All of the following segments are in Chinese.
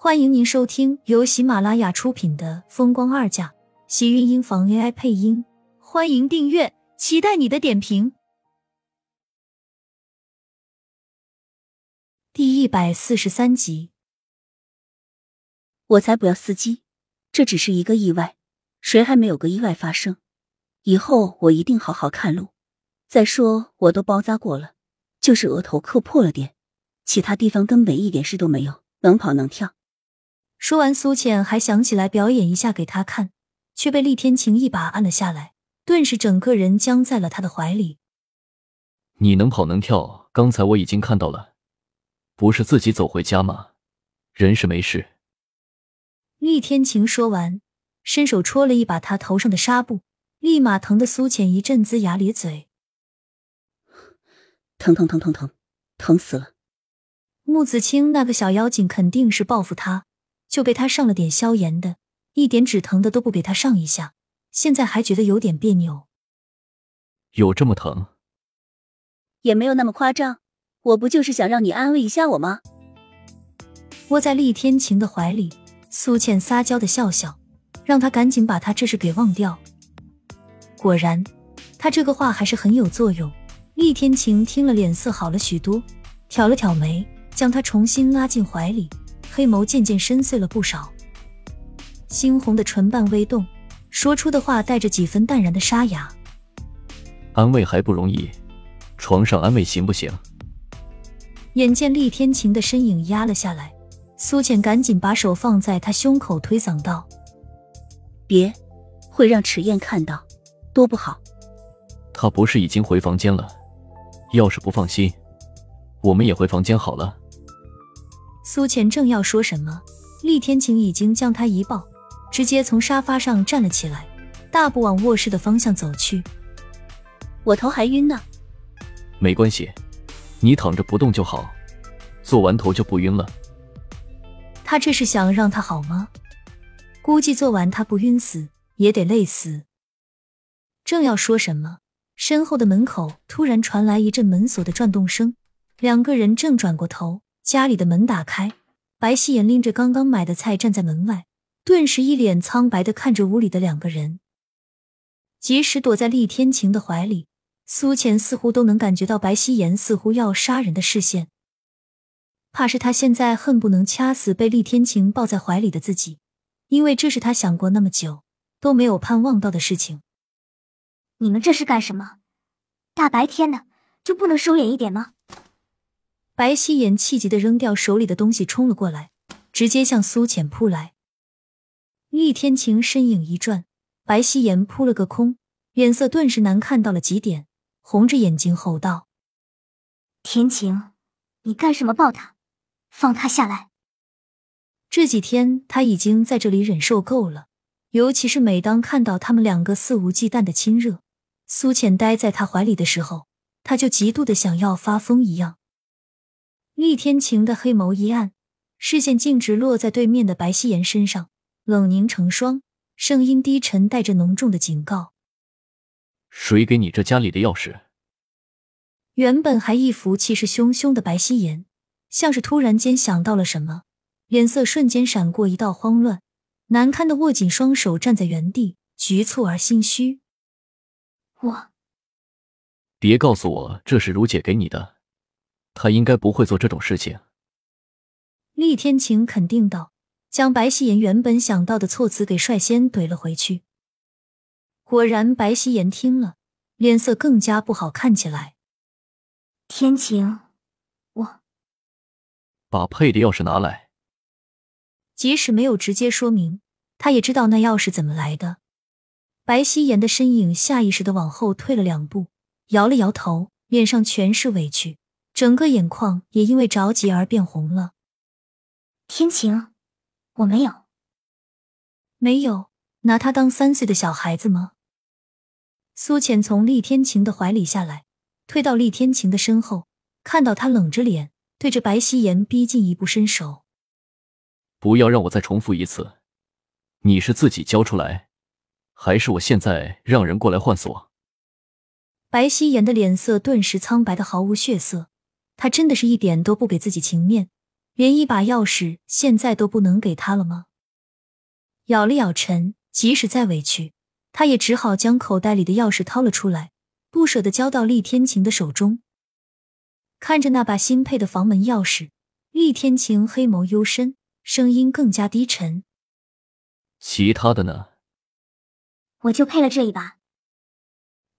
欢迎您收听由喜马拉雅出品的《风光二嫁》，喜运音房 AI 配音。欢迎订阅，期待你的点评。第一百四十三集，我才不要司机，这只是一个意外，谁还没有个意外发生？以后我一定好好看路。再说我都包扎过了，就是额头磕破了点，其他地方根本一点事都没有，能跑能跳。说完，苏浅还想起来表演一下给他看，却被厉天晴一把按了下来，顿时整个人僵在了他的怀里。你能跑能跳，刚才我已经看到了，不是自己走回家吗？人是没事。厉天晴说完，伸手戳了一把他头上的纱布，立马疼得苏浅一阵龇牙咧嘴，疼疼疼疼疼，疼死了！穆子清那个小妖精肯定是报复他。就被他上了点消炎的，一点止疼的都不给他上一下，现在还觉得有点别扭。有这么疼？也没有那么夸张，我不就是想让你安慰一下我吗？窝在厉天晴的怀里，苏倩撒娇的笑笑，让他赶紧把他这事给忘掉。果然，他这个话还是很有作用。厉天晴听了，脸色好了许多，挑了挑眉，将他重新拉进怀里。黑眸渐渐深邃了不少，猩红的唇瓣微动，说出的话带着几分淡然的沙哑。安慰还不容易，床上安慰行不行？眼见厉天晴的身影压了下来，苏浅赶紧把手放在他胸口，推搡道：“别，会让迟燕看到，多不好。”他不是已经回房间了？要是不放心，我们也回房间好了。苏浅正要说什么，厉天晴已经将他一抱，直接从沙发上站了起来，大步往卧室的方向走去。我头还晕呢。没关系，你躺着不动就好，做完头就不晕了。他这是想让他好吗？估计做完他不晕死也得累死。正要说什么，身后的门口突然传来一阵门锁的转动声，两个人正转过头。家里的门打开，白希言拎着刚刚买的菜站在门外，顿时一脸苍白的看着屋里的两个人。即使躲在厉天晴的怀里，苏浅似乎都能感觉到白希言似乎要杀人的视线。怕是他现在恨不能掐死被厉天晴抱在怀里的自己，因为这是他想过那么久都没有盼望到的事情。你们这是干什么？大白天的就不能收敛一点吗？白希言气急的扔掉手里的东西，冲了过来，直接向苏浅扑来。厉天晴身影一转，白希言扑了个空，脸色顿时难看到了极点，红着眼睛吼道：“天晴，你干什么抱他？放他下来！”这几天他已经在这里忍受够了，尤其是每当看到他们两个肆无忌惮的亲热，苏浅待在他怀里的时候，他就极度的想要发疯一样。厉天晴的黑眸一暗，视线径直落在对面的白希言身上，冷凝成霜，声音低沉，带着浓重的警告：“谁给你这家里的钥匙？”原本还一副气势汹汹的白希言，像是突然间想到了什么，脸色瞬间闪过一道慌乱，难堪的握紧双手，站在原地，局促而心虚。我，别告诉我这是如姐给你的。他应该不会做这种事情。厉天晴肯定道，将白希言原本想到的措辞给率先怼了回去。果然，白希言听了，脸色更加不好看起来。天晴，我把配的钥匙拿来。即使没有直接说明，他也知道那钥匙怎么来的。白希言的身影下意识的往后退了两步，摇了摇头，脸上全是委屈。整个眼眶也因为着急而变红了。天晴，我没有，没有拿他当三岁的小孩子吗？苏浅从厉天晴的怀里下来，退到厉天晴的身后，看到他冷着脸对着白希言逼近一步，伸手。不要让我再重复一次，你是自己交出来，还是我现在让人过来换锁？白希言的脸色顿时苍白的毫无血色。他真的是一点都不给自己情面，连一把钥匙现在都不能给他了吗？咬了咬唇，即使再委屈，他也只好将口袋里的钥匙掏了出来，不舍得交到厉天晴的手中。看着那把新配的房门钥匙，厉天晴黑眸幽深，声音更加低沉。其他的呢？我就配了这一把。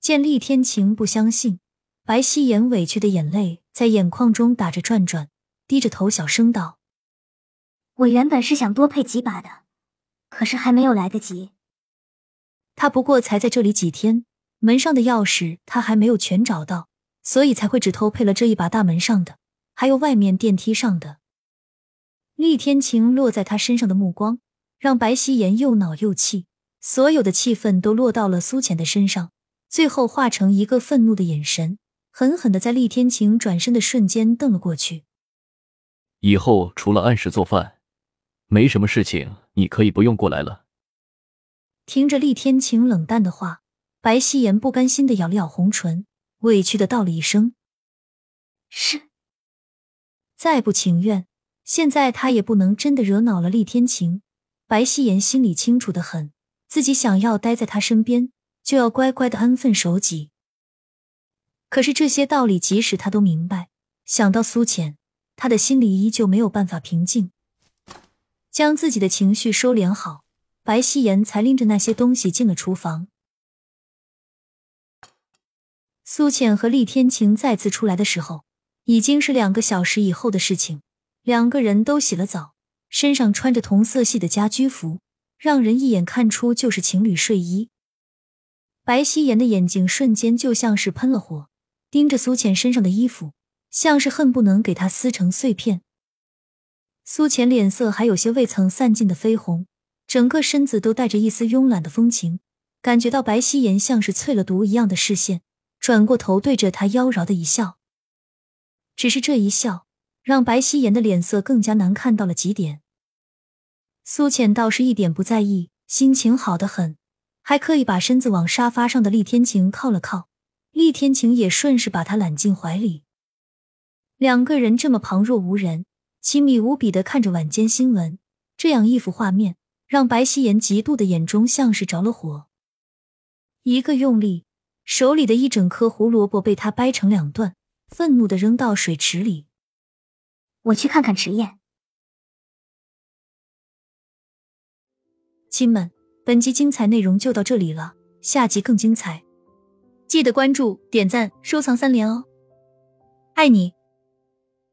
见厉天晴不相信，白希颜委屈的眼泪在眼眶中打着转转，低着头小声道：“我原本是想多配几把的，可是还没有来得及。他不过才在这里几天，门上的钥匙他还没有全找到，所以才会只偷配了这一把大门上的，还有外面电梯上的。”厉天晴落在他身上的目光，让白希颜又恼又气，所有的气愤都落到了苏浅的身上。最后化成一个愤怒的眼神，狠狠的在厉天晴转身的瞬间瞪了过去。以后除了按时做饭，没什么事情，你可以不用过来了。听着厉天晴冷淡的话，白希言不甘心的咬了咬红唇，委屈的道了一声：“是。”再不情愿，现在他也不能真的惹恼了厉天晴。白希言心里清楚的很，自己想要待在他身边。就要乖乖的安分守己。可是这些道理，即使他都明白，想到苏浅，他的心里依旧没有办法平静。将自己的情绪收敛好，白希言才拎着那些东西进了厨房。苏浅和厉天晴再次出来的时候，已经是两个小时以后的事情。两个人都洗了澡，身上穿着同色系的家居服，让人一眼看出就是情侣睡衣。白希颜的眼睛瞬间就像是喷了火，盯着苏浅身上的衣服，像是恨不能给她撕成碎片。苏浅脸色还有些未曾散尽的绯红，整个身子都带着一丝慵懒的风情，感觉到白希颜像是淬了毒一样的视线，转过头对着他妖娆的一笑。只是这一笑，让白希颜的脸色更加难看到了极点。苏浅倒是一点不在意，心情好的很。还刻意把身子往沙发上的厉天晴靠了靠，厉天晴也顺势把他揽进怀里。两个人这么旁若无人、亲密无比的看着晚间新闻，这样一幅画面让白希颜嫉妒的眼中像是着了火。一个用力，手里的一整颗胡萝卜被他掰成两段，愤怒的扔到水池里。我去看看池燕。亲们。本集精彩内容就到这里了，下集更精彩，记得关注、点赞、收藏三连哦，爱你！